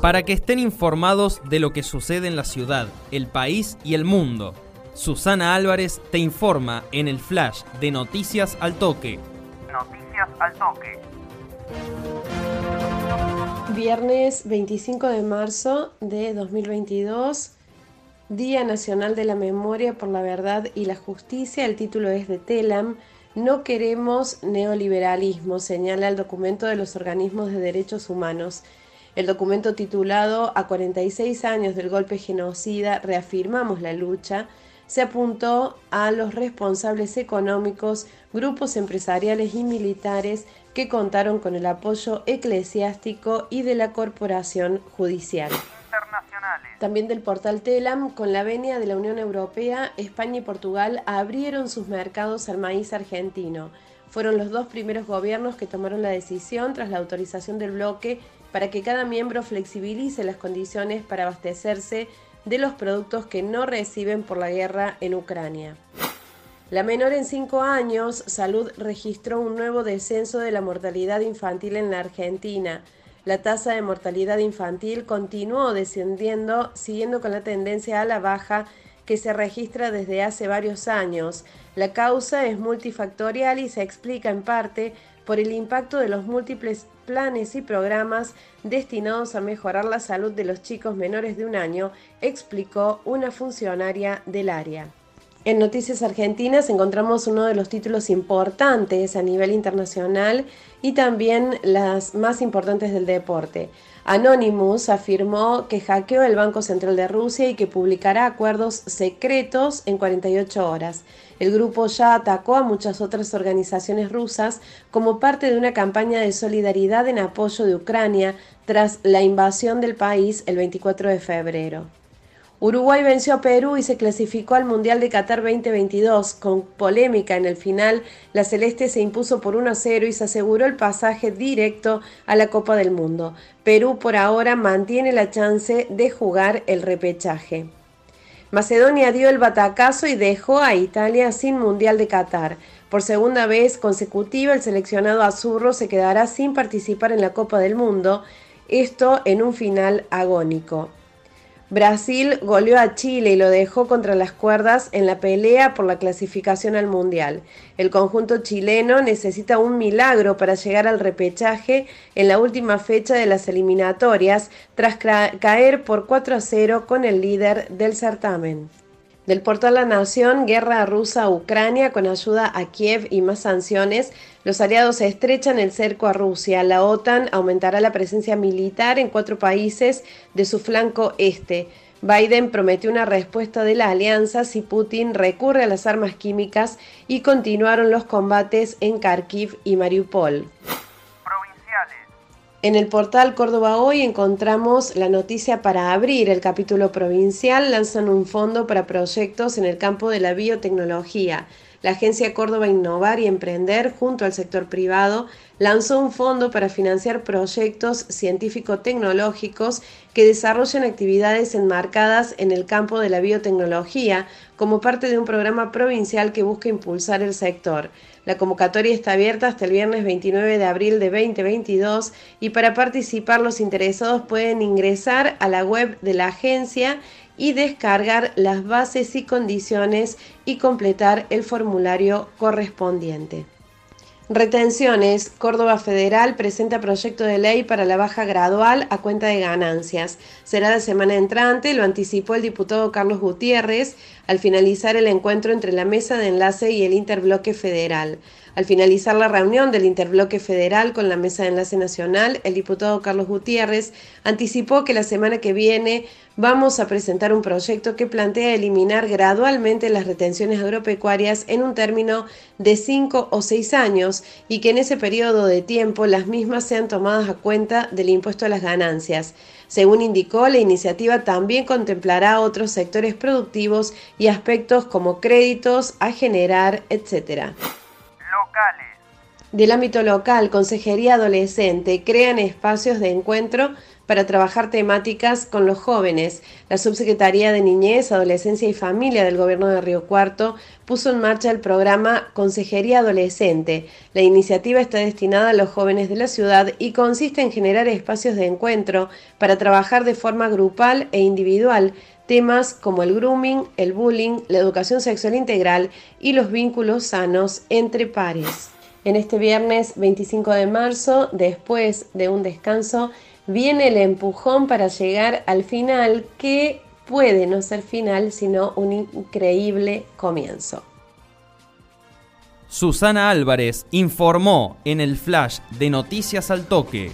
Para que estén informados de lo que sucede en la ciudad, el país y el mundo, Susana Álvarez te informa en el flash de Noticias al Toque. Noticias al Toque. Viernes 25 de marzo de 2022, Día Nacional de la Memoria por la Verdad y la Justicia. El título es de TELAM. No queremos neoliberalismo, señala el documento de los organismos de derechos humanos. El documento titulado A 46 años del golpe genocida, reafirmamos la lucha, se apuntó a los responsables económicos, grupos empresariales y militares que contaron con el apoyo eclesiástico y de la corporación judicial. También del portal Telam, con la venia de la Unión Europea, España y Portugal abrieron sus mercados al maíz argentino. Fueron los dos primeros gobiernos que tomaron la decisión tras la autorización del bloque para que cada miembro flexibilice las condiciones para abastecerse de los productos que no reciben por la guerra en Ucrania. La menor en cinco años, Salud registró un nuevo descenso de la mortalidad infantil en la Argentina. La tasa de mortalidad infantil continuó descendiendo, siguiendo con la tendencia a la baja que se registra desde hace varios años. La causa es multifactorial y se explica en parte por el impacto de los múltiples planes y programas destinados a mejorar la salud de los chicos menores de un año, explicó una funcionaria del área. En Noticias Argentinas encontramos uno de los títulos importantes a nivel internacional y también las más importantes del deporte. Anonymous afirmó que hackeó el Banco Central de Rusia y que publicará acuerdos secretos en 48 horas. El grupo ya atacó a muchas otras organizaciones rusas como parte de una campaña de solidaridad en apoyo de Ucrania tras la invasión del país el 24 de febrero. Uruguay venció a Perú y se clasificó al Mundial de Qatar 2022. Con polémica en el final, la Celeste se impuso por 1 a 0 y se aseguró el pasaje directo a la Copa del Mundo. Perú por ahora mantiene la chance de jugar el repechaje. Macedonia dio el batacazo y dejó a Italia sin Mundial de Qatar. Por segunda vez consecutiva, el seleccionado azurro se quedará sin participar en la Copa del Mundo, esto en un final agónico. Brasil goleó a Chile y lo dejó contra las cuerdas en la pelea por la clasificación al Mundial. El conjunto chileno necesita un milagro para llegar al repechaje en la última fecha de las eliminatorias, tras caer por 4 a 0 con el líder del certamen. Del portal La Nación, guerra rusa a Ucrania con ayuda a Kiev y más sanciones. Los aliados estrechan el cerco a Rusia. La OTAN aumentará la presencia militar en cuatro países de su flanco este. Biden prometió una respuesta de la alianza si Putin recurre a las armas químicas y continuaron los combates en Kharkiv y Mariupol. En el portal Córdoba Hoy encontramos la noticia para abrir el capítulo provincial. Lanzan un fondo para proyectos en el campo de la biotecnología. La agencia Córdoba Innovar y Emprender, junto al sector privado, lanzó un fondo para financiar proyectos científico-tecnológicos que desarrollen actividades enmarcadas en el campo de la biotecnología como parte de un programa provincial que busca impulsar el sector. La convocatoria está abierta hasta el viernes 29 de abril de 2022 y para participar los interesados pueden ingresar a la web de la agencia y descargar las bases y condiciones y completar el formulario correspondiente. Retenciones. Córdoba Federal presenta proyecto de ley para la baja gradual a cuenta de ganancias. Será la semana entrante, lo anticipó el diputado Carlos Gutiérrez al finalizar el encuentro entre la mesa de enlace y el interbloque federal. Al finalizar la reunión del Interbloque Federal con la Mesa de Enlace Nacional, el diputado Carlos Gutiérrez anticipó que la semana que viene vamos a presentar un proyecto que plantea eliminar gradualmente las retenciones agropecuarias en un término de cinco o seis años y que en ese periodo de tiempo las mismas sean tomadas a cuenta del impuesto a las ganancias. Según indicó, la iniciativa también contemplará otros sectores productivos y aspectos como créditos a generar, etc. del ámbito local, consejería adolescente, crean espacios de encuentro para trabajar temáticas con los jóvenes. La Subsecretaría de Niñez, Adolescencia y Familia del Gobierno de Río Cuarto puso en marcha el programa Consejería Adolescente. La iniciativa está destinada a los jóvenes de la ciudad y consiste en generar espacios de encuentro para trabajar de forma grupal e individual temas como el grooming, el bullying, la educación sexual integral y los vínculos sanos entre pares. En este viernes 25 de marzo, después de un descanso, viene el empujón para llegar al final que puede no ser final, sino un increíble comienzo. Susana Álvarez informó en el flash de Noticias al Toque